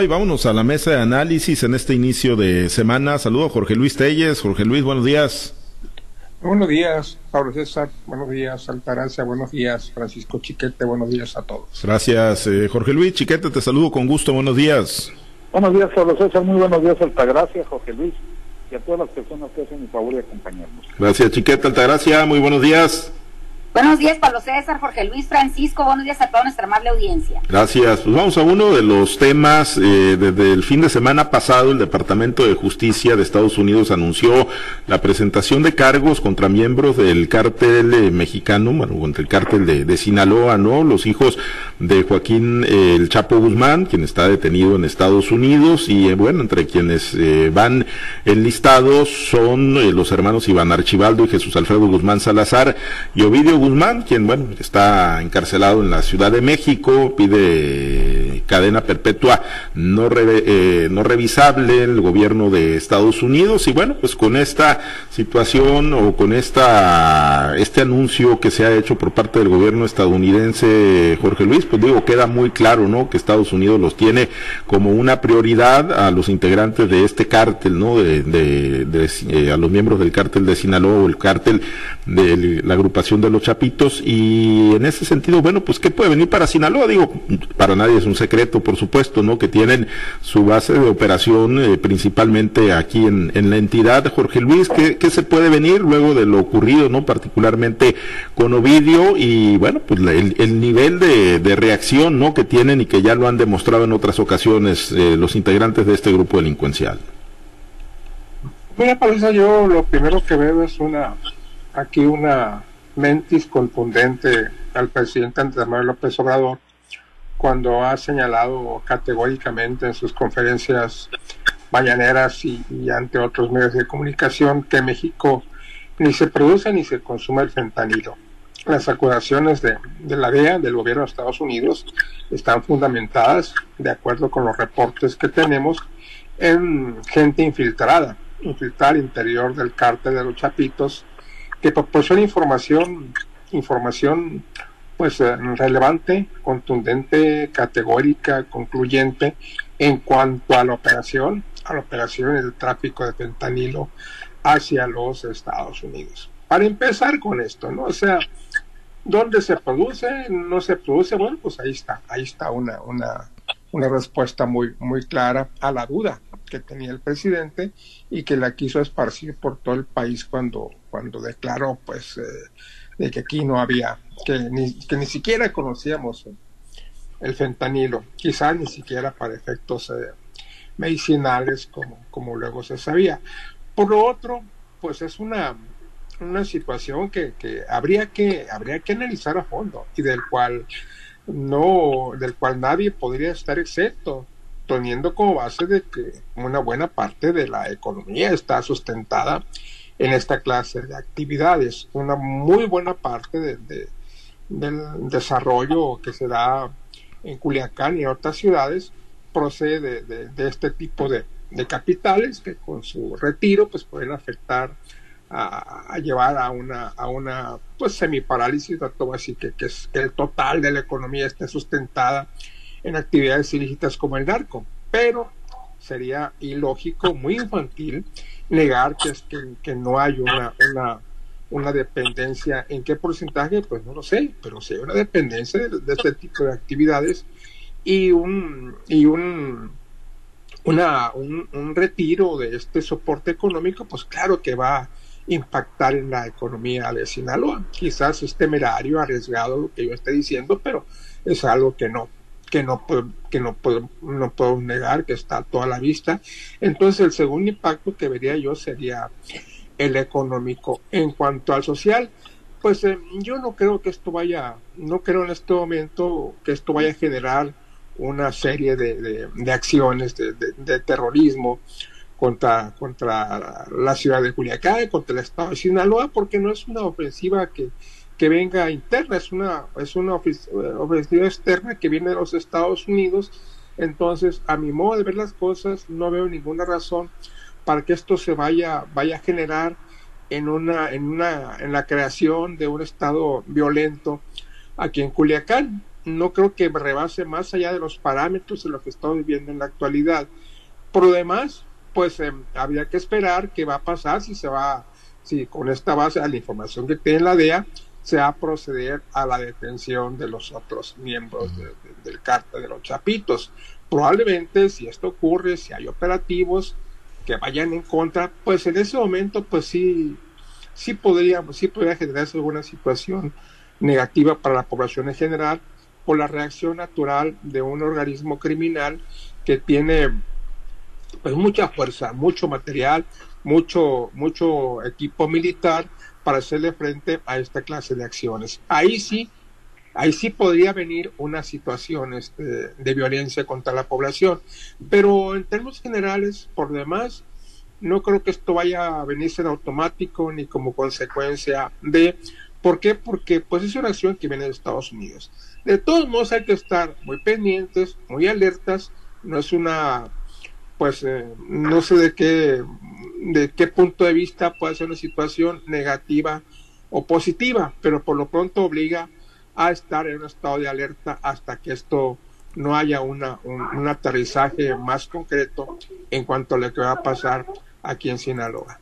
Y vámonos a la mesa de análisis en este inicio de semana. Saludo a Jorge Luis Telles. Jorge Luis, buenos días. Buenos días, Pablo César. Buenos días, Altagracia. Buenos días, Francisco Chiquete. Buenos días a todos. Gracias, eh, Jorge Luis. Chiquete, te saludo con gusto. Buenos días. Buenos días, Pablo César. Muy buenos días, Altagracia, Jorge Luis y a todas las personas que hacen el favor de acompañarnos. Gracias, Chiquete. Altagracia, muy buenos días. Buenos días, Pablo César, Jorge Luis, Francisco. Buenos días a toda nuestra amable audiencia. Gracias. Pues vamos a uno de los temas. Eh, desde el fin de semana pasado, el Departamento de Justicia de Estados Unidos anunció la presentación de cargos contra miembros del cártel eh, mexicano, bueno, contra el cártel de, Sinaloa, ¿no? Los hijos de Joaquín eh, El Chapo Guzmán, quien está detenido en Estados Unidos, y bueno, entre quienes van enlistados son los hermanos Iván Archibaldo y Jesús Alfredo Guzmán Salazar y Ovidio Guzmán, quien, bueno, está encarcelado en la Ciudad de México, pide cadena perpetua no, eh, no revisable el gobierno de Estados Unidos y bueno, pues con esta situación o con esta este anuncio que se ha hecho por parte del gobierno estadounidense, Jorge Luis, pues digo, queda muy claro, ¿no? Que Estados Unidos los tiene como una prioridad a los integrantes de este cártel, ¿no? De, de, eh, a los miembros del cártel de Sinaloa o el cártel de la agrupación de los Chapitos y en ese sentido, bueno, pues ¿qué puede venir para Sinaloa? Digo, para nadie es un secreto, por supuesto, ¿no? Que tienen su base de operación eh, principalmente aquí en, en, la entidad. Jorge Luis, ¿qué, ¿qué, se puede venir luego de lo ocurrido, ¿no? Particularmente con Ovidio y, bueno, pues el, el nivel de, de, reacción, ¿no? Que tienen y que ya lo han demostrado en otras ocasiones eh, los integrantes de este grupo delincuencial. Mira, para yo lo primero que veo es una, aquí una mentis contundente al presidente Andrés Manuel López Obrador cuando ha señalado categóricamente en sus conferencias mañaneras y, ante otros medios de comunicación que México ni se produce ni se consume el fentanilo. Las acusaciones de, de, la DEA, del gobierno de Estados Unidos, están fundamentadas, de acuerdo con los reportes que tenemos, en gente infiltrada, infiltrada al interior del cártel de los Chapitos, que proporciona información, información pues eh, relevante, contundente, categórica, concluyente en cuanto a la operación, a la operación del tráfico de fentanilo hacia los Estados Unidos. Para empezar con esto, ¿no? O sea, ¿dónde se produce? ¿No se produce? Bueno, pues ahí está, ahí está una, una, una respuesta muy, muy clara a la duda que tenía el presidente y que la quiso esparcir por todo el país cuando, cuando declaró pues eh, de que aquí no había, que ni, que ni siquiera conocíamos el fentanilo, quizás ni siquiera para efectos eh, medicinales como, como luego se sabía. Por lo otro, pues es una, una situación que, que, habría que habría que analizar a fondo y del cual no del cual nadie podría estar exento teniendo como base de que una buena parte de la economía está sustentada en esta clase de actividades. Una muy buena parte de, del desarrollo que se da en Culiacán y en otras ciudades procede de, este tipo de, capitales que con su retiro pues pueden afectar a, llevar a una a una pues semiparálisis todo así que, que, es, el total de la economía esté sustentada en actividades ilícitas como el narco. Pero sería ilógico, muy infantil, negar que, es que, no hay una, una, dependencia. ¿En qué porcentaje? Pues no lo sé, pero si hay una dependencia de, este tipo de actividades y un, y un, una, un, un, retiro de este soporte económico, pues claro que va a impactar en la economía de Sinaloa. Quizás es temerario, arriesgado lo que yo esté diciendo, pero es algo que no, que no, que no, puedo, no puedo negar, que está a toda la vista. Entonces, el segundo impacto que vería yo sería el económico. En cuanto al social, pues eh, yo no creo que esto vaya, no creo en este momento que esto vaya a generar una serie de, de, acciones de, de, terrorismo contra, contra la ciudad de Culiacán, contra el estado de Sinaloa, porque no es una ofensiva que, que venga interna, es una, es una ofensiva externa que viene de los Estados Unidos. Entonces, a mi modo de ver las cosas, no veo ninguna razón para que esto se vaya, vaya a generar en una, en una, en la creación de un estado violento aquí en Culiacán. no creo que rebase más allá de los parámetros de lo que estamos viviendo en la actualidad. Por lo demás, pues eh, habría que esperar qué va a pasar si se va, si con esta base de la información que tiene la DEA, se va a proceder a la detención de los otros miembros del cártel de los Chapitos. Probablemente si esto ocurre, si hay operativos que vayan en contra, pues en ese momento, pues sí, sí podría, sí podría generarse alguna situación negativa para la población en general por la reacción natural de un organismo criminal que tiene pues mucha fuerza, mucho material, mucho, mucho equipo militar para hacerle frente a esta clase de acciones. Ahí sí, ahí sí podría venir una situación este, de violencia contra la población. Pero en términos generales, por demás, no creo que esto vaya a venirse en automático ni como consecuencia de ¿Por qué? Porque pues es una acción que viene de Estados Unidos. De todos modos hay que estar muy pendientes, muy alertas. No es una, pues eh, no sé de qué, de qué punto de vista puede ser una situación negativa o positiva, pero por lo pronto obliga a estar en un estado de alerta hasta que esto no haya una, un, aterrizaje más concreto en cuanto a lo que va a pasar aquí en Sinaloa.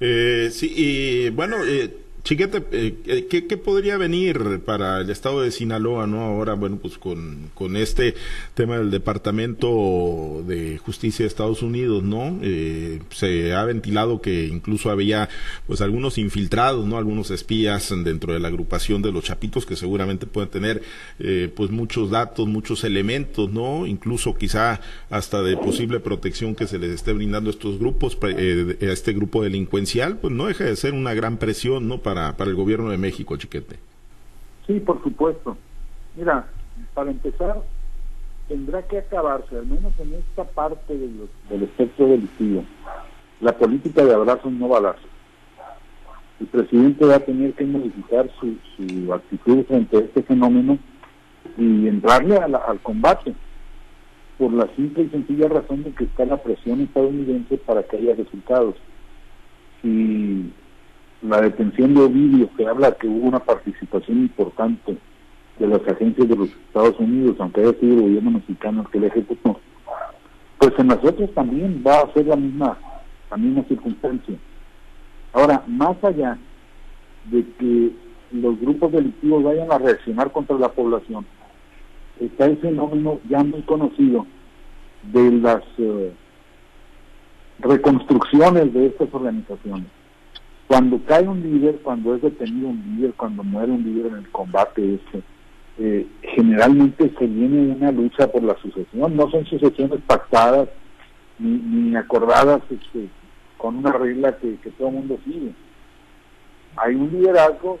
Eh, sí, y bueno, eh, Chiquete, eh, ¿qué, ¿qué, podría venir para el estado de Sinaloa, no? Ahora, bueno, pues con, con este tema del Departamento de Justicia de Estados Unidos, ¿no? Eh, se ha ventilado que incluso había, pues, algunos infiltrados, ¿no? Algunos espías dentro de la agrupación de los Chapitos que seguramente pueden tener, eh, pues, muchos datos, muchos elementos, ¿no? Incluso quizá hasta de posible protección que se les esté brindando a estos grupos, eh, a este grupo delincuencial, pues no deja de ser una gran presión, ¿no? Para para, el gobierno de México, Chiquete? Sí, por supuesto. Mira, para empezar, tendrá que acabarse, al menos en esta parte del espectro delictivo, la política de abrazos no balazos. El presidente va a tener que modificar su, su actitud frente a este fenómeno y entrarle al combate por la simple y sencilla razón de que está la presión estadounidense para que haya resultados. Si la detención de Ovidio, que habla que hubo una participación importante de las agencias de los Estados Unidos, aunque haya sido el gobierno mexicano el que le ejecutó, pues en nosotros también va a ser la misma, la misma circunstancia. Ahora, más allá de que los grupos delictivos vayan a reaccionar contra la población, está el fenómeno ya muy conocido de las eh, reconstrucciones de estas organizaciones. Cuando cae un líder, cuando es detenido un líder, cuando muere un líder en el combate este, eh, generalmente se viene una lucha por la sucesión, no son sucesiones pactadas ni, acordadas este, con una regla que, todo el mundo sigue. Hay un liderazgo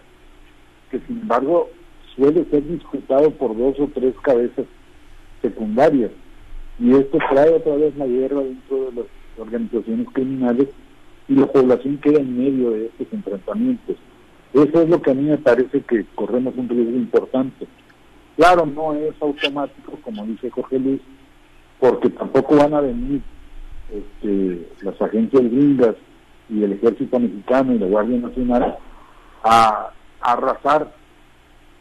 que sin embargo suele ser disputado por dos o tres cabezas secundarias y esto trae otra vez la guerra dentro de las organizaciones criminales y la población queda en medio de estos enfrentamientos. Eso es lo que a mí me parece que corremos un riesgo importante. Claro, no es automático, como dice Jorge Luis, porque tampoco van a venir este, las agencias gringas y el ejército mexicano y la Guardia Nacional a, arrasar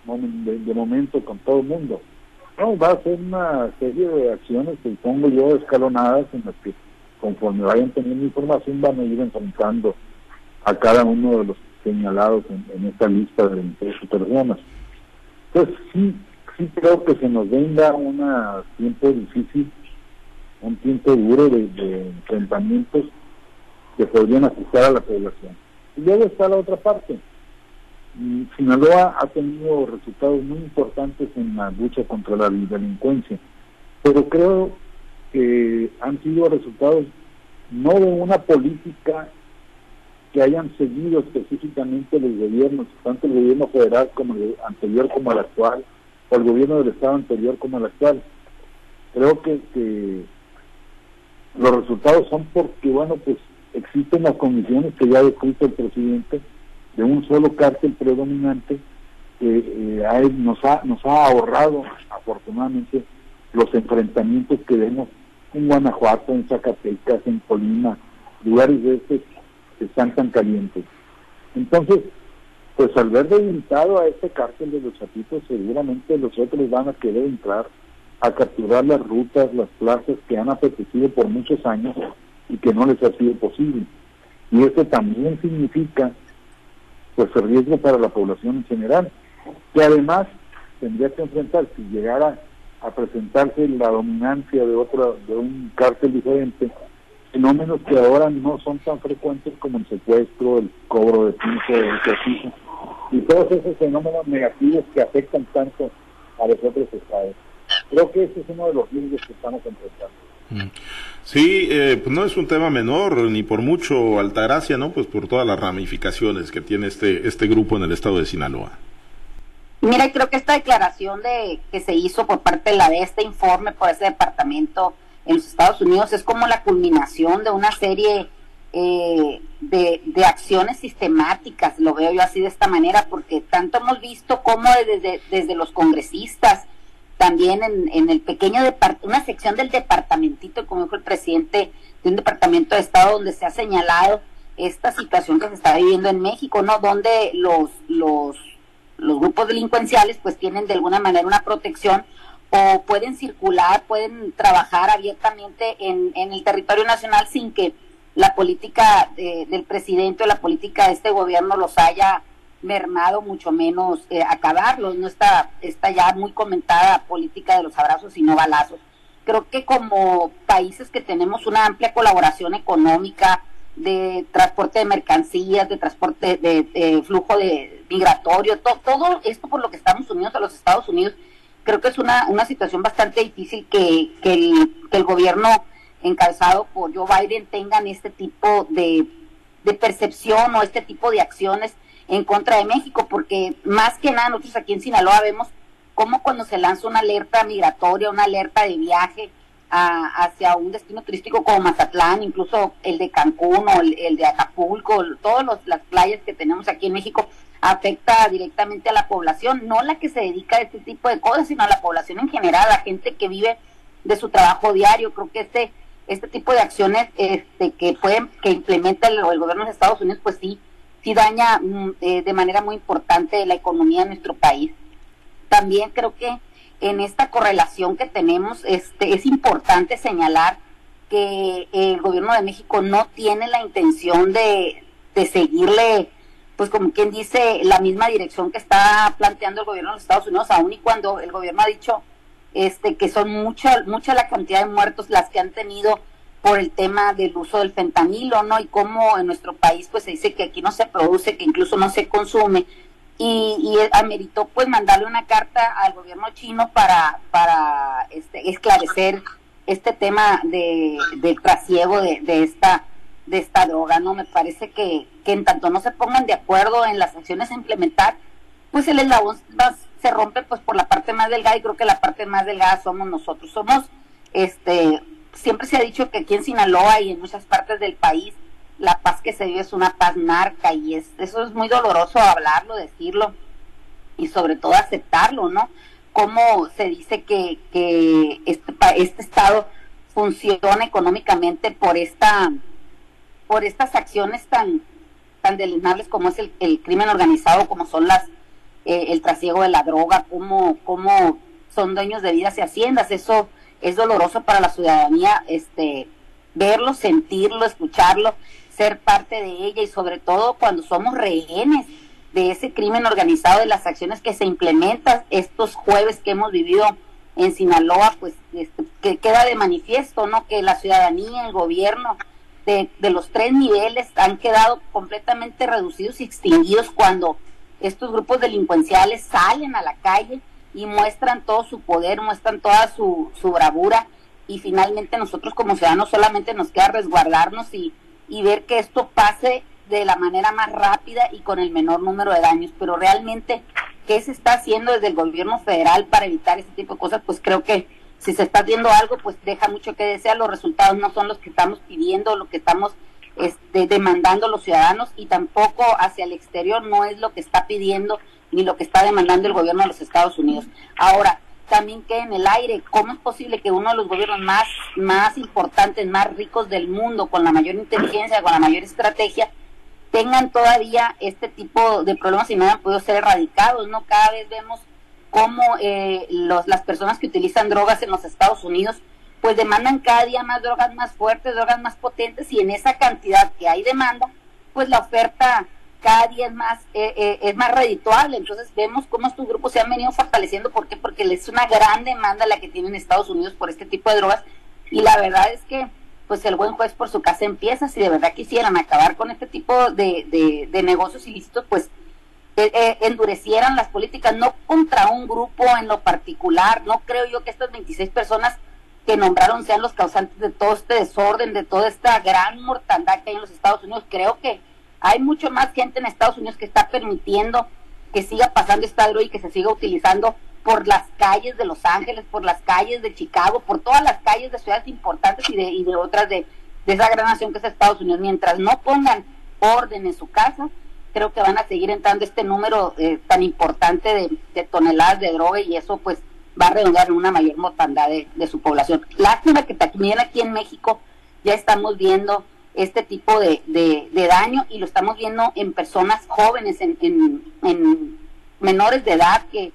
de, momento con todo el mundo. No, va a ser una serie de acciones, supongo yo, escalonadas en las que conforme vayan teniendo información van a ir enfrentando a cada uno de los señalados en, esta lista de 28 personas. Entonces sí, sí creo que se nos venga un tiempo difícil, un tiempo duro de, enfrentamientos que podrían asustar a la población. Y luego está la otra parte. Mm, Sinaloa ha tenido resultados muy importantes en la lucha contra la delincuencia, pero creo que han sido resultados no de una política que hayan seguido específicamente los gobiernos, tanto el gobierno federal como el anterior como el actual, o el gobierno del estado anterior como el actual. Creo que, los resultados son porque, bueno, pues existen las condiciones que ya ha descrito el presidente de un solo cártel predominante que eh, nos, ha, nos ha ahorrado, afortunadamente, los enfrentamientos que vemos en Guanajuato, en Zacatecas, en Colima, lugares de estos que están tan calientes. Entonces, pues al ver debilitado a este cártel de los chapitos, seguramente los otros van a querer entrar a capturar las rutas, las plazas que han apetecido por muchos años y que no les ha sido posible. Y eso también significa pues el riesgo para la población en general, que además tendría que enfrentar si llegara a presentarse la dominancia de otro de un cártel diferente, fenómenos que ahora no son tan frecuentes como el secuestro, el cobro de piso, el ejercicio, y todos esos fenómenos negativos que afectan tanto a los otros estados. Creo que ese es uno de los riesgos que estamos enfrentando. Mm. Sí, eh, pues no es un tema menor, ni por mucho Altagracia, ¿no? Pues por todas las ramificaciones que tiene este, este grupo en el estado de Sinaloa. Mira, creo que esta declaración de que se hizo por parte de la de este informe por ese departamento en los Estados Unidos es como la culminación de una serie eh, de, de, acciones sistemáticas, lo veo yo así de esta manera, porque tanto hemos visto como desde, desde los congresistas, también en, en el pequeño una sección del departamentito, como dijo el presidente de un departamento de Estado, donde se ha señalado esta situación que se está viviendo en México, ¿no? Donde los, los, los grupos delincuenciales pues tienen de alguna manera una protección o pueden circular, pueden trabajar abiertamente en, en el territorio nacional sin que la política del presidente o la política de este gobierno los haya mermado, mucho menos eh, acabarlos. No está, está ya muy comentada política de los abrazos y no balazos. Creo que como países que tenemos una amplia colaboración económica de transporte de mercancías, de transporte de, flujo de migratorio, todo esto por lo que estamos unidos a los Estados Unidos, creo que es una, una situación bastante difícil que, que, el, que el gobierno encabezado por Joe Biden tengan este tipo de, de percepción o este tipo de acciones en contra de México, porque más que nada nosotros aquí en Sinaloa vemos cómo cuando se lanza una alerta migratoria, una alerta de viaje hacia un destino turístico como Mazatlán, incluso el de Cancún o el, de Acapulco, todas las playas que tenemos aquí en México, afecta directamente a la población, no la que se dedica a este tipo de cosas, sino a la población en general, a gente que vive de su trabajo diario. Creo que este este tipo de acciones este, que pueden que implementa el, el gobierno de Estados Unidos, pues sí sí daña mm, eh, de manera muy importante la economía de nuestro país. También creo que en esta correlación que tenemos este, es importante señalar que el gobierno de México no tiene la intención de, de seguirle, pues como quien dice, la misma dirección que está planteando el gobierno de los Estados Unidos, aun y cuando el gobierno ha dicho este que son mucha, mucha la cantidad de muertos las que han tenido por el tema del uso del fentanilo, ¿no? Y cómo en nuestro país pues se dice que aquí no se produce, que incluso no se consume. Y, y ameritó pues mandarle una carta al gobierno chino para, para este, esclarecer este tema de, del trasiego de, de esta de esta droga, ¿no? Me parece que, que en tanto no se pongan de acuerdo en las acciones a implementar, pues el eslabón se rompe pues por la parte más delgada y creo que la parte más delgada somos nosotros. Somos este siempre se ha dicho que aquí en Sinaloa y en muchas partes del país la paz que se vive es una paz narca y es, eso es muy doloroso hablarlo, decirlo y sobre todo aceptarlo, ¿no? Cómo se dice que, que este, este estado funciona económicamente por esta por estas acciones tan tan como es el, el crimen organizado, como son las eh, el trasiego de la droga, como como son dueños de vidas y haciendas, eso es doloroso para la ciudadanía este verlo, sentirlo, escucharlo, ser parte de ella y sobre todo cuando somos rehenes de ese crimen organizado, de las acciones que se implementan estos jueves que hemos vivido en Sinaloa, pues este, que queda de manifiesto, ¿no? Que la ciudadanía, el gobierno de, de los tres niveles han quedado completamente reducidos y extinguidos cuando estos grupos delincuenciales salen a la calle y muestran todo su poder, muestran toda su, su bravura y finalmente nosotros como ciudadanos solamente nos queda resguardarnos y, y ver que esto pase de la manera más rápida y con el menor número de daños, pero realmente qué se está haciendo desde el gobierno federal para evitar este tipo de cosas, pues creo que si se está haciendo algo, pues deja mucho que desear, los resultados no son los que estamos pidiendo, lo que estamos este, demandando los ciudadanos y tampoco hacia el exterior no es lo que está pidiendo ni lo que está demandando el gobierno de los Estados Unidos. Ahora, también queda en el aire, ¿cómo es posible que uno de los gobiernos más, más importantes, más ricos del mundo, con la mayor inteligencia, con la mayor estrategia, tengan todavía este tipo de problemas y no hayan podido ser erradicados, ¿no? Cada vez vemos cómo eh, los, las personas que utilizan drogas en los Estados Unidos pues demandan cada día más drogas más fuertes, drogas más potentes y en esa cantidad que hay demanda, pues la oferta cada día es más eh, eh, es más redituable. Entonces vemos cómo estos grupos se han venido fortaleciendo. ¿Por qué? Porque es una gran demanda la que tienen Estados Unidos por este tipo de drogas. Y la verdad es que pues el buen juez por su casa empieza. Si de verdad quisieran acabar con este tipo de, de, negocios ilícitos, pues eh, endurecieran las políticas, no contra un grupo en lo particular. No creo yo que estas 26 personas que nombraron sean los causantes de todo este desorden, de toda esta gran mortandad que hay en los Estados Unidos. Creo que hay mucho más gente en Estados Unidos que está permitiendo que siga pasando esta droga y que se siga utilizando por las calles de Los Ángeles, por las calles de Chicago, por todas las calles de ciudades importantes y de, y de otras de, esa gran nación que es Estados Unidos. Mientras no pongan orden en su casa, creo que van a seguir entrando este número eh, tan importante de, toneladas de droga y eso pues va a redundar en una mayor mortandad de su población. Lástima que también aquí en México ya estamos viendo este tipo de, de, daño y lo estamos viendo en personas jóvenes, en, en, menores de edad que,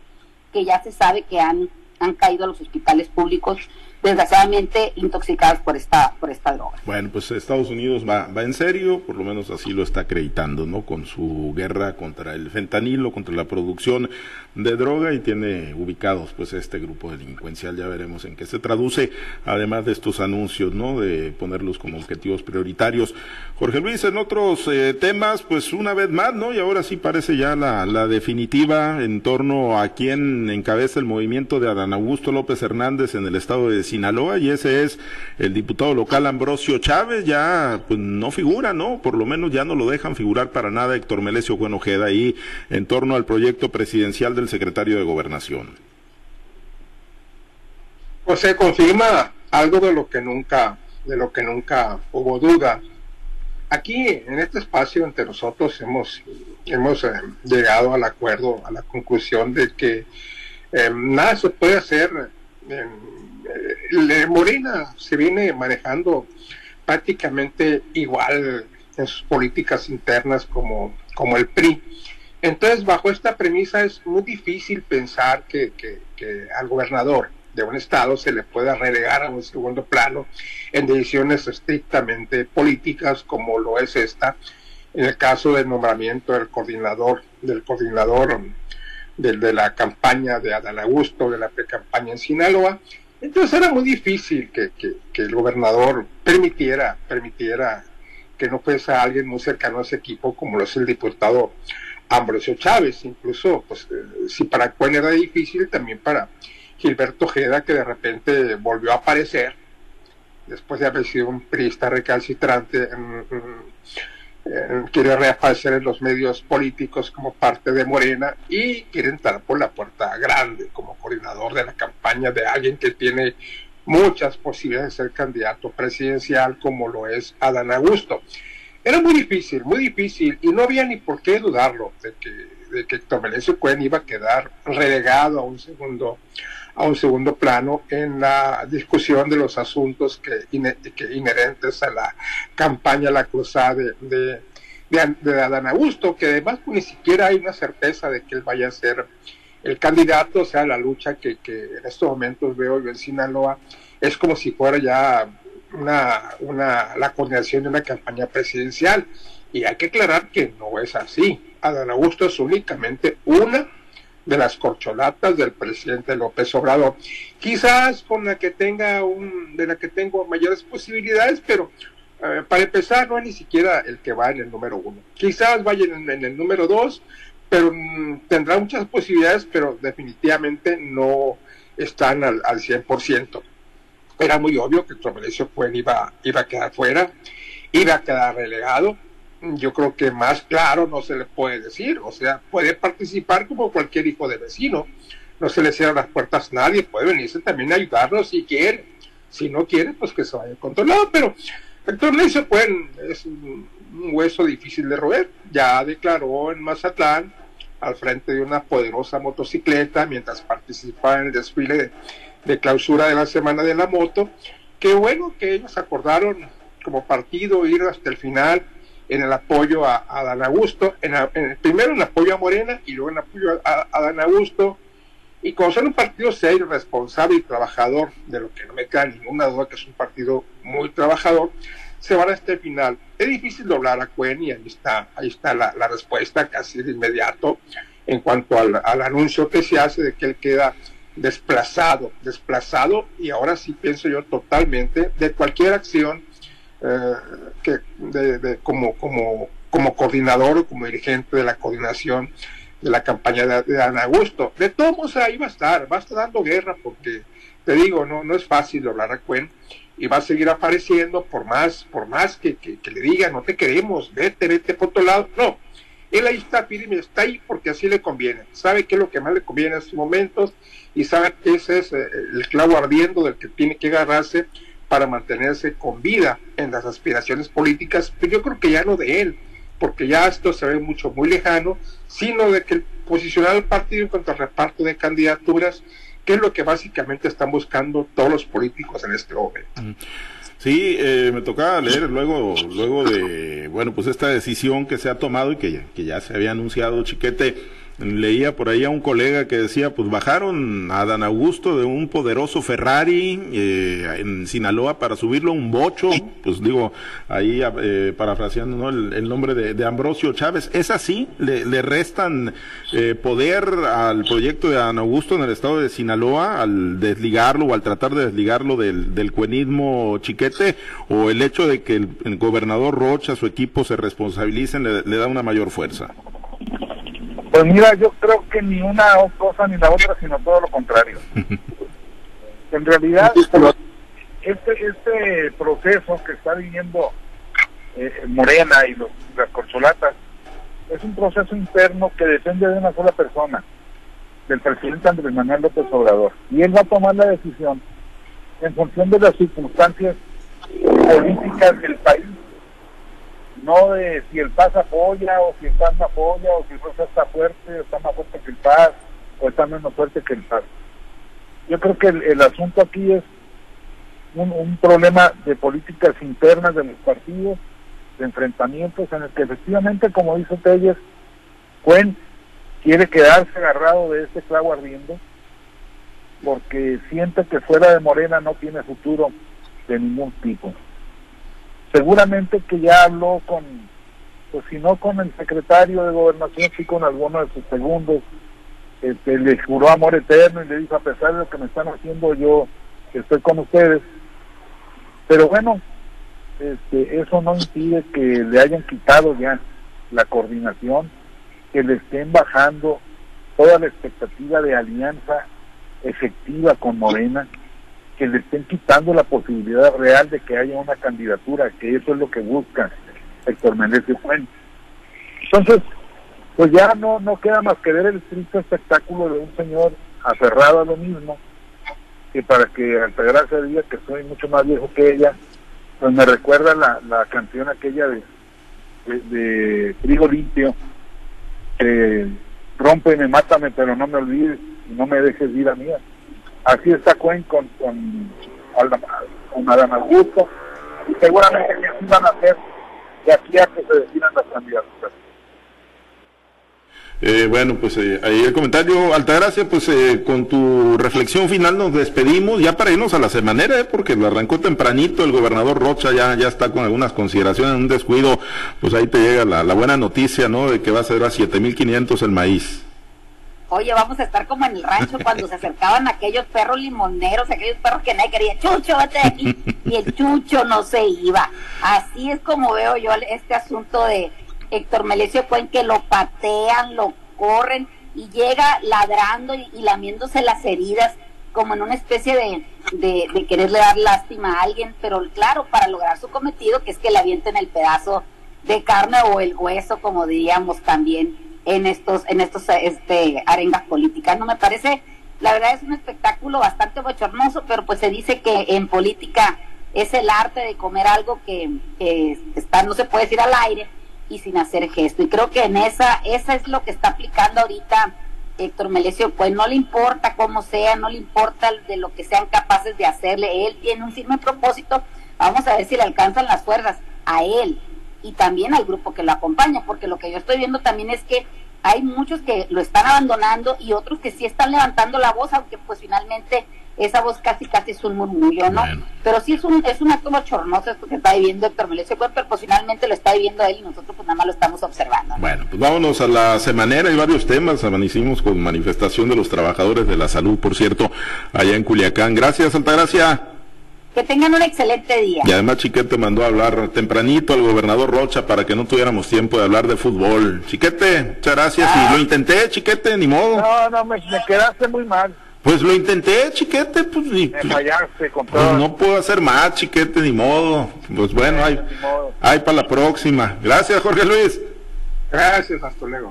que ya se sabe que han, han caído a los hospitales públicos desgraciadamente intoxicados por esta, por esta droga. Bueno, pues Estados Unidos va, va en serio, por lo menos así lo está acreditando, ¿no? Con su guerra contra el fentanilo, contra la producción de droga y tiene ubicados pues este grupo delincuencial, ya veremos en qué se traduce, además de estos anuncios, ¿no? De ponerlos como objetivos prioritarios. Jorge Luis, en otros eh, temas, pues una vez más, ¿no? Y ahora sí parece ya la, la definitiva en torno a quién encabeza el movimiento de Adán Augusto López Hernández en el estado de Sinaloa y ese es el diputado local Ambrosio Chávez, ya pues no figura, ¿no? Por lo menos ya no lo dejan figurar para nada Héctor Melesio Buenojeda ahí en torno al proyecto presidencial del secretario de Gobernación. Pues se confirma algo de lo que nunca, de lo que nunca hubo duda. Aquí, en este espacio entre nosotros, hemos, hemos eh, llegado al acuerdo, a la conclusión de que eh, nada se puede hacer eh, Morena se viene manejando prácticamente igual en sus políticas internas como, como el PRI. Entonces, bajo esta premisa es muy difícil pensar que, al gobernador de un estado se le pueda relegar a un segundo plano en decisiones estrictamente políticas como lo es esta, en el caso del nombramiento del coordinador, del coordinador de, la campaña de Adán Augusto, de la pre-campaña en Sinaloa, entonces era muy difícil que, el gobernador permitiera, permitiera que no fuese alguien muy cercano a ese equipo como lo es el diputado Ambrosio Chávez. Incluso, pues, eh, si para Cuen era difícil, también para Gilberto Ojeda, que de repente volvió a aparecer, después de haber sido un priista recalcitrante, eh, quiere reaparecer en los medios políticos como parte de Morena y quiere entrar por la puerta grande como coordinador de la campaña de alguien que tiene muchas posibilidades de ser candidato presidencial como lo es Adán Augusto. Era muy difícil, muy difícil y no había ni por qué dudarlo de que, de que Héctor Cuen iba a quedar relegado a un segundo a un segundo plano en la discusión de los asuntos que, inherentes a la campaña, la cruzada de, de, Adán Augusto, que además pues, ni siquiera hay una certeza de que él vaya a ser el candidato, o sea, la lucha que, en estos momentos veo yo en Sinaloa es como si fuera ya una, una, la coordinación de una campaña presidencial. Y hay que aclarar que no es así. Adán Augusto es únicamente una de las corcholatas del presidente López Obrador. Quizás con la que tenga un, de la que tengo mayores posibilidades, pero eh, para empezar no es ni siquiera el que va en el número uno. Quizás vaya en, el número dos, pero mm, tendrá muchas posibilidades, pero definitivamente no están al, al 100%. Era muy obvio que Tromelesio Cuen iba, iba a quedar fuera, iba a quedar relegado, yo creo que más claro no se le puede decir, o sea, puede participar como cualquier hijo de vecino, no se le cierran las puertas a nadie, puede venirse también a ayudarnos si quiere, si no quiere, pues que se vaya controlado, pero entonces se pueden, es un, hueso difícil de roer, ya declaró en Mazatlán, al frente de una poderosa motocicleta, mientras participaba en el desfile de, de clausura de la Semana de la Moto, que bueno que ellos acordaron como partido ir hasta el final, en el apoyo a, a Dan Augusto, en, el primero en apoyo a Morena y luego en apoyo a, a, Dan Augusto. Y como son un partido serio, responsable y trabajador, de lo que no me queda ninguna duda que es un partido muy trabajador, se van a este final. Es difícil doblar a Cuen y ahí está, ahí está la, la respuesta casi de inmediato en cuanto al, al, anuncio que se hace de que él queda desplazado, desplazado y ahora sí pienso yo totalmente de cualquier acción eh, que de, como, como, como coordinador o como dirigente de la coordinación de la campaña de, Ana Augusto. De todos modos ahí va a estar, va a estar dando guerra porque te digo, no, no es fácil hablar a Cuen y va a seguir apareciendo por más, por más que, que, le diga no te queremos, vete, vete por otro lado. No, él ahí está firme, está ahí porque así le conviene. Sabe qué es lo que más le conviene en estos momentos y sabe que ese es eh, el clavo ardiendo del que tiene que agarrarse para mantenerse con vida en las aspiraciones políticas, pero yo creo que ya no de él, porque ya esto se ve mucho muy lejano, sino de que el posicionar al partido en cuanto al reparto de candidaturas, que es lo que básicamente están buscando todos los políticos en este momento. Sí, eh, me tocaba leer luego, luego de, bueno, pues esta decisión que se ha tomado y que, que ya se había anunciado, Chiquete, leía por ahí a un colega que decía, pues bajaron a Dan Augusto de un poderoso Ferrari eh, en Sinaloa para subirlo a un bocho, pues digo, ahí eh, parafraseando ¿no? el, nombre de, Ambrosio Chávez, ¿es así? ¿Le, restan eh, poder al proyecto de Dan Augusto en el estado de Sinaloa al desligarlo o al tratar de desligarlo del, del cuenismo chiquete? ¿O el hecho de que el, gobernador Rocha, su equipo se responsabilicen le da una mayor fuerza? Pues mira, yo creo que ni una cosa ni la otra, sino todo lo contrario. en realidad, este, este proceso que está viviendo eh, Morena y los, las corcholatas es un proceso interno que depende de una sola persona, del presidente Andrés Manuel López Obrador. Y él va a tomar la decisión en función de las circunstancias políticas del país no de si el Paz apoya o si el Paz no apoya o si Rosa está fuerte o está más fuerte que el Paz o está menos fuerte que el Paz. Yo creo que el, asunto aquí es un, problema de políticas internas de los partidos, de enfrentamientos en el que efectivamente, como dice Telles, Cuen quiere quedarse agarrado de este clavo ardiendo porque siente que fuera de Morena no tiene futuro de ningún tipo seguramente que ya habló con, pues si no con el secretario de gobernación, sí con alguno de sus segundos, este, le juró amor eterno y le dijo, a pesar de lo que me están haciendo, yo estoy con ustedes. Pero bueno, este, eso no impide que le hayan quitado ya la coordinación, que le estén bajando toda la expectativa de alianza efectiva con Morena que le estén quitando la posibilidad real de que haya una candidatura, que eso es lo que busca Héctor Meneses Fuentes. Entonces, pues ya no, no queda más que ver el triste espectáculo de un señor aferrado a lo mismo, que para que Altagracia diga que soy mucho más viejo que ella, pues me recuerda la, la canción aquella de, de, Trigo Limpio, que me mátame, pero no me olvides no me dejes vida mía. Así está Cuen con, con, con Adán Augusto y seguramente que así van a hacer de aquí a que se decidan las candidaturas. Eh, bueno, pues eh, ahí el comentario, Altagracia, pues eh, con tu reflexión final nos despedimos, ya para irnos a la semanera, eh, porque lo arrancó tempranito, el gobernador Rocha ya, ya está con algunas consideraciones, un descuido, pues ahí te llega la, la buena noticia, ¿no?, de que va a ser a 7.500 el maíz. Oye, vamos a estar como en el rancho cuando se acercaban aquellos perros limoneros, aquellos perros que nadie quería, Chucho, vete de aquí, y el Chucho no se iba. Así es como veo yo este asunto de Héctor Melesio Cuen, que lo patean, lo corren y llega ladrando y, lamiéndose las heridas como en una especie de, de, de, quererle dar lástima a alguien, pero claro, para lograr su cometido, que es que le avienten el pedazo de carne o el hueso, como diríamos también en estos, en estos este, arengas políticas. No me parece, la verdad es un espectáculo bastante bochornoso, pero pues se dice que en política es el arte de comer algo que, está, no se puede decir al aire y sin hacer gesto. Y creo que en esa, esa es lo que está aplicando ahorita Héctor Melesio, pues no le importa cómo sea, no le importa de lo que sean capaces de hacerle. Él tiene un firme propósito, vamos a ver si le alcanzan las fuerzas a él, y también al grupo que lo acompaña, porque lo que yo estoy viendo también es que hay muchos que lo están abandonando y otros que sí están levantando la voz, aunque pues finalmente esa voz casi casi es un murmullo, ¿no? Pero sí es un, es un acto bochornoso esto que está viviendo Héctor Melesio, pero pues finalmente lo está viviendo él y nosotros pues nada más lo estamos observando. Bueno, pues vámonos a la semanera, hay varios temas, amanecimos con manifestación de los trabajadores de la salud, por cierto, allá en Culiacán. Gracias, Altagracia. Que tengan un excelente día. Y además Chiquete mandó a hablar tempranito al gobernador Rocha para que no tuviéramos tiempo de hablar de fútbol. Chiquete, muchas gracias. Y lo intenté, Chiquete, ni modo. No, no, me, quedaste muy mal. Pues lo intenté, chiquete, pues, ni, pues, fallaste con pues, no puedo hacer más, chiquete, ni modo. Pues bueno, hay, hay para la próxima. Gracias, Jorge Luis. Gracias, hasta luego.